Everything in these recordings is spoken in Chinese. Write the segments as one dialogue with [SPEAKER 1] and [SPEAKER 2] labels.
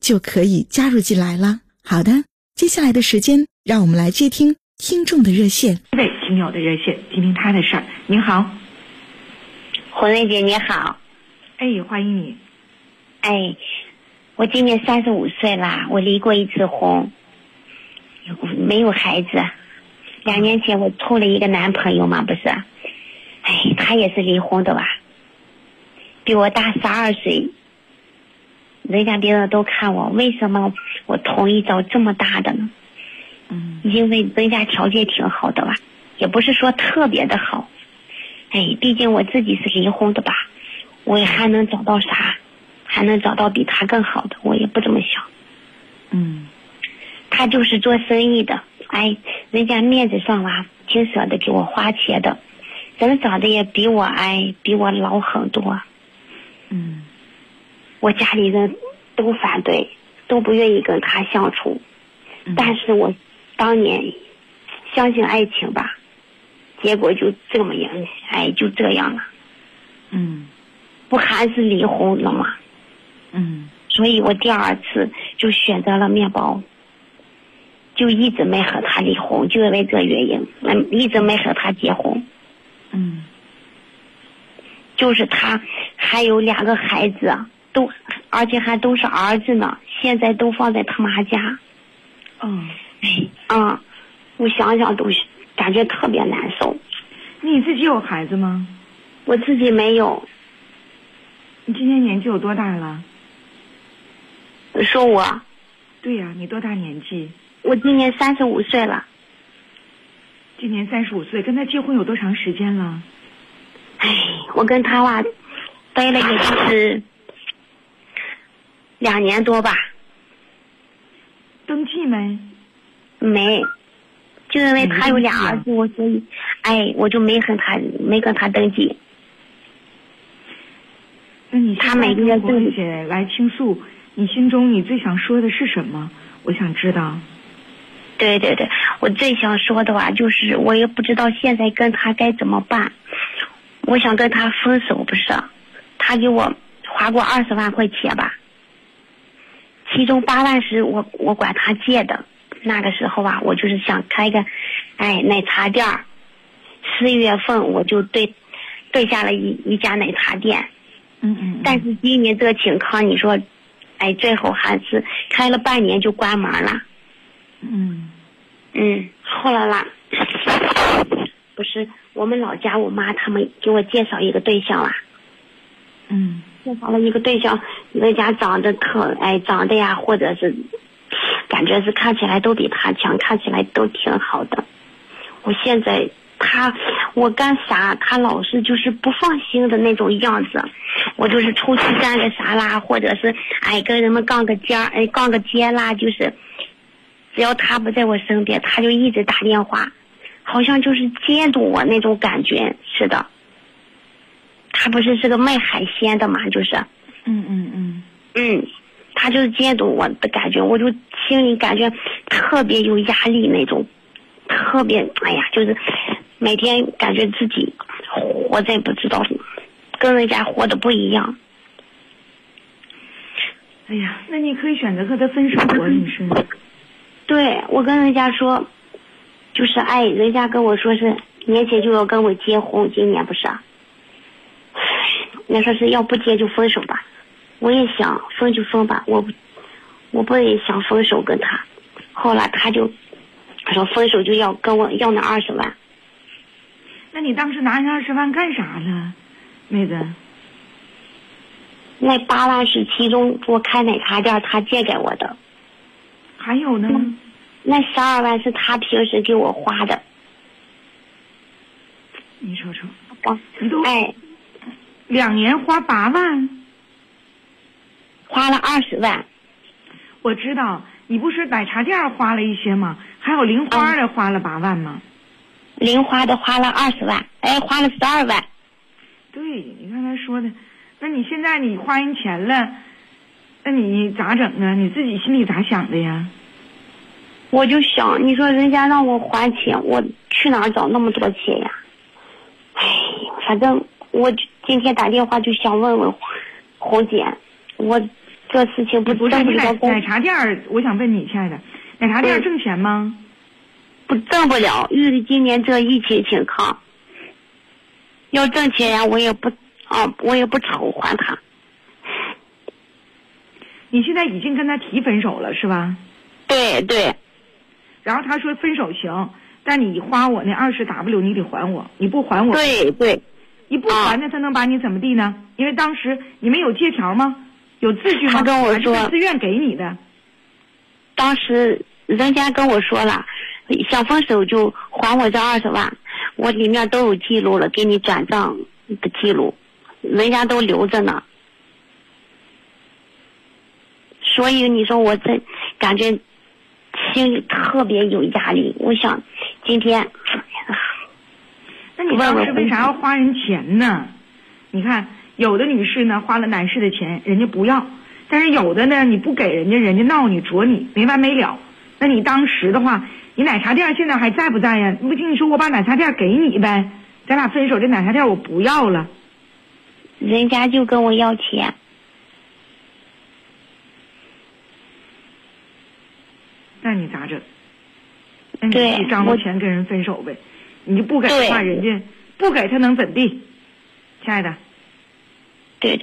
[SPEAKER 1] 就可以加入进来了。好的，接下来的时间，让我们来接听听众的热线。
[SPEAKER 2] 位听友的热线，听听他的事儿。您好，
[SPEAKER 3] 红瑞姐，你好。
[SPEAKER 2] 哎，欢迎你。
[SPEAKER 3] 哎，我今年三十五岁啦，我离过一次婚，没有孩子。两年前我处了一个男朋友嘛，不是？哎，他也是离婚的吧？比我大十二岁。人家别人都看我，为什么我同意找这么大的呢？
[SPEAKER 2] 嗯，
[SPEAKER 3] 因为人家条件挺好的吧，也不是说特别的好。哎，毕竟我自己是离婚的吧，我还能找到啥？还能找到比他更好的？我也不这么想。
[SPEAKER 2] 嗯，
[SPEAKER 3] 他就是做生意的，哎，人家面子上吧，挺舍得给我花钱的，人长得也比我哎，比我老很多。
[SPEAKER 2] 嗯。
[SPEAKER 3] 我家里人都反对，都不愿意跟他相处，但是我当年相信爱情吧，结果就这么样，哎，就这样了。
[SPEAKER 2] 嗯，
[SPEAKER 3] 不还是离婚了吗？
[SPEAKER 2] 嗯，
[SPEAKER 3] 所以我第二次就选择了面包，就一直没和他离婚，就因为这原因，嗯，一直没和他结婚。
[SPEAKER 2] 嗯，
[SPEAKER 3] 就是他还有两个孩子。都，而且还都是儿子呢，现在都放在他妈家。
[SPEAKER 2] 嗯，
[SPEAKER 3] 哎，啊，我想想都感觉特别难受。
[SPEAKER 2] 你自己有孩子吗？
[SPEAKER 3] 我自己没有。
[SPEAKER 2] 你今年年纪有多大了？
[SPEAKER 3] 说我？
[SPEAKER 2] 对呀，你多大年纪？
[SPEAKER 3] 我今年三十五岁了。
[SPEAKER 2] 今年三十五岁，跟他结婚有多长时间了？
[SPEAKER 3] 哎，我跟他吧，待了也就是。两年多吧，
[SPEAKER 2] 登记没？
[SPEAKER 3] 没，就因为他有俩儿子，我所以，哎，我就没和他没跟他登记。
[SPEAKER 2] 那你
[SPEAKER 3] 他每个月
[SPEAKER 2] 登记来倾诉，你心中你最想说的是什么？我想知道。
[SPEAKER 3] 对对对，我最想说的话就是，我也不知道现在跟他该怎么办。我想跟他分手，不是？他给我花过二十万块钱吧。其中八万是我我管他借的，那个时候啊，我就是想开个，哎，奶茶店儿。四月份我就对对下了一一家奶茶店，
[SPEAKER 2] 嗯嗯。
[SPEAKER 3] 但是今年这个情况，你说，哎，最后还是开了半年就关门了。
[SPEAKER 2] 嗯
[SPEAKER 3] 嗯，后来啦，不是我们老家我妈他们给我介绍一个对象啦。
[SPEAKER 2] 嗯。
[SPEAKER 3] 介绍了一个对象，人家长得特哎，长得呀，或者是感觉是看起来都比他强，看起来都挺好的。我现在他我干啥，他老是就是不放心的那种样子。我就是出去干个啥啦，或者是哎跟人们杠个尖儿，哎杠个街啦，就是只要他不在我身边，他就一直打电话，好像就是监督我那种感觉似的。他不是是个卖海鲜的嘛，就是，
[SPEAKER 2] 嗯嗯嗯，
[SPEAKER 3] 嗯，他就是监督我的感觉，我就心里感觉特别有压力那种，特别哎呀，就是每天感觉自己活在不知道跟人家活的不一样。
[SPEAKER 2] 哎呀，那你可以选择和他分手啊，你是？
[SPEAKER 3] 对，我跟人家说，就是哎，人家跟我说是年前就要跟我结婚，今年不是。那说是要不结就分手吧，我也想分就分吧，我我不也想分手跟他，后来他就他说分手就要跟我要那二十万。
[SPEAKER 2] 那你当时拿那二十万干啥了，妹子？
[SPEAKER 3] 那八万是其中我开奶茶店他借给我的，
[SPEAKER 2] 还有呢？
[SPEAKER 3] 那十二万是他平时给我花的。
[SPEAKER 2] 你瞅瞅，
[SPEAKER 3] 我
[SPEAKER 2] 你都
[SPEAKER 3] 哎，
[SPEAKER 2] 两年花八万，
[SPEAKER 3] 花了二十万。
[SPEAKER 2] 我知道你不是奶茶店花了一些吗？还有零花的花了八万吗？
[SPEAKER 3] 零花的花了二十万，哎，花了十二万。
[SPEAKER 2] 对你刚才说的，那你现在你花人钱了，那你咋整啊？你自己心里咋想的呀？
[SPEAKER 3] 我就想，你说人家让我还钱，我去哪儿找那么多钱呀？哎，反正我今天打电话就想问问红姐，我这事情不
[SPEAKER 2] 不是
[SPEAKER 3] 挣不
[SPEAKER 2] 你奶
[SPEAKER 3] 了工
[SPEAKER 2] 奶茶店儿，我想问你，亲爱的，奶茶店挣钱吗？
[SPEAKER 3] 不挣不了，遇着今年这疫情情况，要挣钱呀，我也不啊，我也不愁还他。
[SPEAKER 2] 你现在已经跟他提分手了是吧？
[SPEAKER 3] 对对
[SPEAKER 2] 然后他说分手行，但你花我那二十 W 你得还我，你不还我，
[SPEAKER 3] 对对，
[SPEAKER 2] 你不还呢，他能把你怎么地呢？因为当时你们有借条吗？有字据吗？
[SPEAKER 3] 他跟我说
[SPEAKER 2] 他自愿给你的。
[SPEAKER 3] 当时人家跟我说了，想分手就还我这二十万，我里面都有记录了，给你转账的记录，人家都留着呢。所以你说我这感觉心里特别有压力。我想今天，
[SPEAKER 2] 那你当时为啥要花人钱呢？你看，有的女士呢花了男士的钱，人家不要；但是有的呢，你不给人家，人家闹你、啄你，没完没了。那你当时的话，你奶茶店现在还在不在呀？不听你说，我把奶茶店给你呗，咱俩分手，这奶茶店我不要了。
[SPEAKER 3] 人家就跟我要钱，
[SPEAKER 2] 那你咋整？那你
[SPEAKER 3] 对
[SPEAKER 2] 自己张罗钱跟人分手呗。你就不给的话，人家不给他能怎地？亲爱的，
[SPEAKER 3] 对，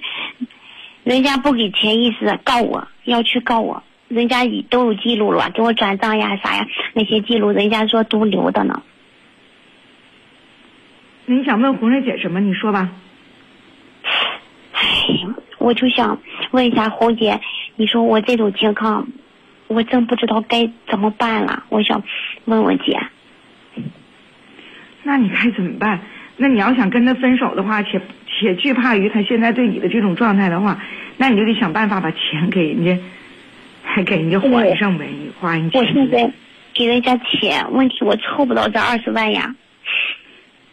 [SPEAKER 3] 人家不给钱意思告我，要去告我，人家已都有记录了，给我转账呀啥呀，那些记录人家说都留的呢。
[SPEAKER 2] 那你想问红瑞姐什么？你说吧。
[SPEAKER 3] 唉，我就想问一下红姐，你说我这种情况，我真不知道该怎么办了。我想问问姐，
[SPEAKER 2] 那你该怎么办？那你要想跟他分手的话，且且惧怕于他现在对你的这种状态的话，那你就得想办法把钱给人家，还给人家还上呗，你花人钱。
[SPEAKER 3] 我现在给人家钱，问题我凑不到这二十万呀，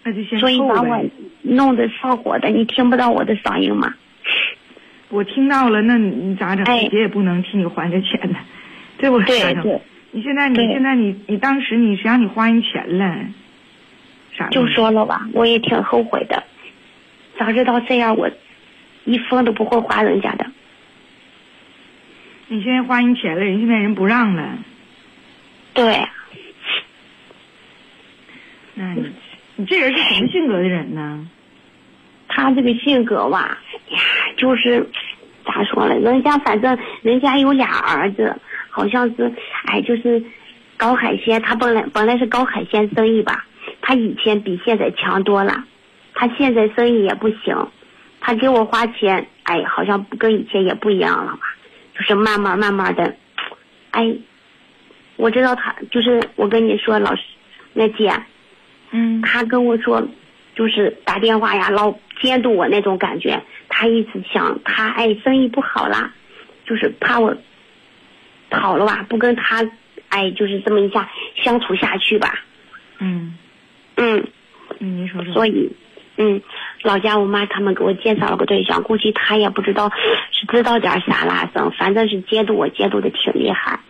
[SPEAKER 2] 那就先
[SPEAKER 3] 所以把我弄得上火的，你听不到我的嗓音吗？
[SPEAKER 2] 我听到了，那你你咋整？
[SPEAKER 3] 哎
[SPEAKER 2] 姐也不能替你还这钱呢，对不？
[SPEAKER 3] 对对，
[SPEAKER 2] 你现在你现在你你当时你谁让你花人钱了？啥
[SPEAKER 3] 就说了吧，我也挺后悔的，早知道这样我一分都不会花人家的。
[SPEAKER 2] 你现在花人钱了，人现在人不让了，
[SPEAKER 3] 对，
[SPEAKER 2] 那你你这人是什么性格的人呢？
[SPEAKER 3] 他这个性格吧，呀，就是咋说呢？人家反正人家有俩儿子，好像是哎，就是搞海鲜。他本来本来是搞海鲜生意吧，他以前比现在强多了。他现在生意也不行，他给我花钱，哎，好像跟以前也不一样了吧？就是慢慢慢慢的，哎，我知道他就是我跟你说，老师，那姐，
[SPEAKER 2] 嗯，
[SPEAKER 3] 他跟我说，就是打电话呀，老监督我那种感觉。他一直想他哎，生意不好啦，就是怕我跑了吧，不跟他哎，就是这么一下相处下去吧。
[SPEAKER 2] 嗯，
[SPEAKER 3] 嗯，
[SPEAKER 2] 嗯，您说说。
[SPEAKER 3] 所以，嗯，老家我妈他们给我介绍了个对象，估计他也不知道是知道点啥啦生，反正是监督我监督的挺厉害。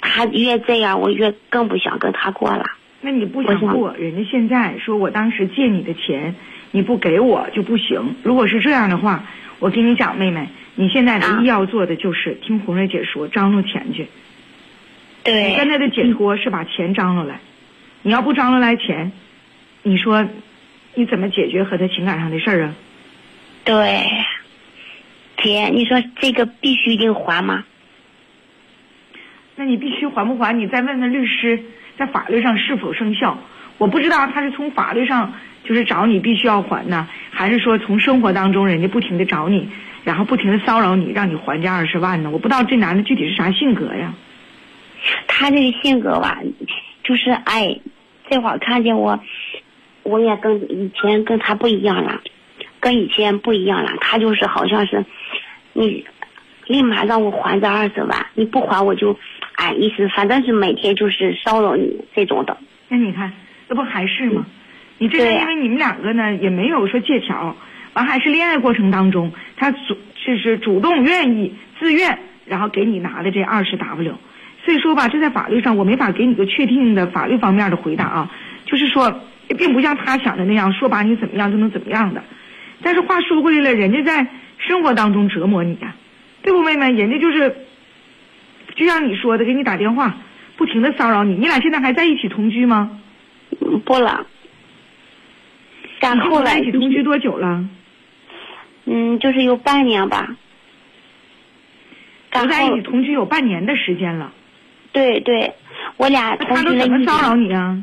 [SPEAKER 3] 他越这样，我越更不想跟他过了。
[SPEAKER 2] 那你不
[SPEAKER 3] 想
[SPEAKER 2] 过，人家现在说我当时借你的钱，你不给我就不行。如果是这样的话，我跟你讲，妹妹，你现在唯一要做的就是听红瑞姐说，张罗钱去。
[SPEAKER 3] 对
[SPEAKER 2] 你现在的解脱是把钱张罗来，你要不张罗来钱，你说你怎么解决和他情感上的事儿啊？
[SPEAKER 3] 对，姐，你说这个必须得还吗？
[SPEAKER 2] 那你必须还不还？你再问问律师，在法律上是否生效？我不知道他是从法律上就是找你必须要还呢，还是说从生活当中人家不停的找你，然后不停的骚扰你，让你还这二十万呢？我不知道这男的具体是啥性格呀？
[SPEAKER 3] 他这个性格吧，就是哎，这会儿看见我，我也跟以前跟他不一样了，跟以前不一样了。他就是好像是你立马让我还这二十万，你不还我就哎意思，反正是每天就是骚扰你这种的。
[SPEAKER 2] 那你看，这不还是吗？你这是因为你们两个呢也没有说借条，完还是恋爱过程当中，他主就是主动愿意自愿，然后给你拿的这二十 W。所以说吧，这在法律上我没法给你个确定的法律方面的回答啊。就是说，并不像他想的那样，说把你怎么样就能怎么样的。但是话说回来了，人家在生活当中折磨你呀，对不，妹妹？人家就是，就像你说的，给你打电话，不停的骚扰你。你俩现在还在一起同居吗？
[SPEAKER 3] 不了。然后
[SPEAKER 2] 在一起同居多久了？
[SPEAKER 3] 嗯，就是有半年吧。
[SPEAKER 2] 不在一起同居有半年的时间了。
[SPEAKER 3] 对对，我俩同
[SPEAKER 2] 他都怎么骚扰你啊？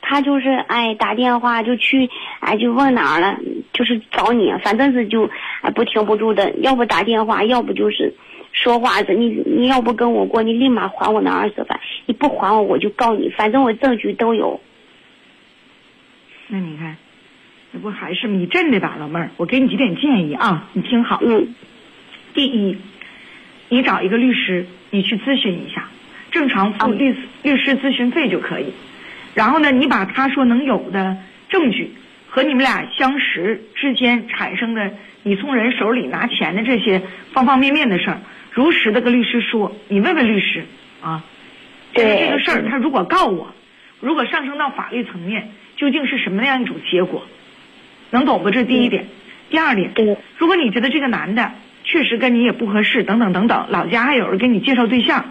[SPEAKER 3] 他就是哎打电话就去哎就问哪儿了，就是找你，反正是就哎不停不住的，要不打电话，要不就是说话子。你你要不跟我过，你立马还我那二十万，你不还我我就告你，反正我证据都有。
[SPEAKER 2] 那你看，那不还是你真的吧，老妹儿？我给你几点建议啊，你听好。
[SPEAKER 3] 嗯。
[SPEAKER 2] 第一，你找一个律师，你去咨询一下。正常付律律师咨询费就可以，然后呢，你把他说能有的证据和你们俩相识之间产生的你从人手里拿钱的这些方方面面的事儿，如实的跟律师说。你问问律师啊，
[SPEAKER 3] 对
[SPEAKER 2] 这个事儿，他如果告我，如果上升到法律层面，究竟是什么样一种结果？能懂不？这是第一点。第二点，如果你觉得这个男的确实跟你也不合适，等等等等，老家还有人给你介绍对象。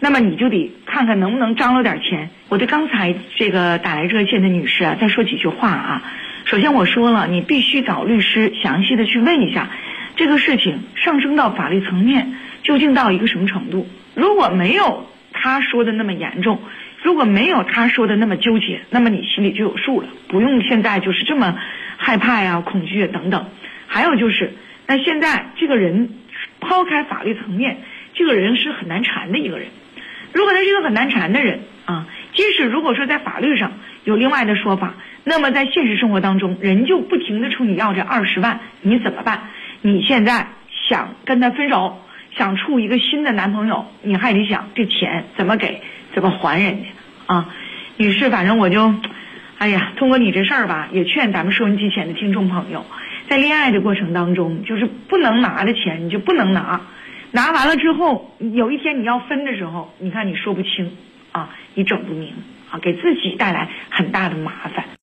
[SPEAKER 2] 那么你就得看看能不能张罗点钱。我对刚才这个打来热线的女士啊，再说几句话啊。首先我说了，你必须找律师详细的去问一下，这个事情上升到法律层面究竟到一个什么程度。如果没有他说的那么严重，如果没有他说的那么纠结，那么你心里就有数了，不用现在就是这么害怕呀、恐惧等等。还有就是，那现在这个人抛开法律层面，这个人是很难缠的一个人。如果他是一个很难缠的人啊，即使如果说在法律上有另外的说法，那么在现实生活当中，人就不停的冲你要这二十万，你怎么办？你现在想跟他分手，想处一个新的男朋友，你还得想这钱怎么给，怎么还人家啊？女士，反正我就，哎呀，通过你这事儿吧，也劝咱们收音机前的听众朋友，在恋爱的过程当中，就是不能拿的钱你就不能拿。拿完了之后，有一天你要分的时候，你看你说不清，啊，你整不明，啊，给自己带来很大的麻烦。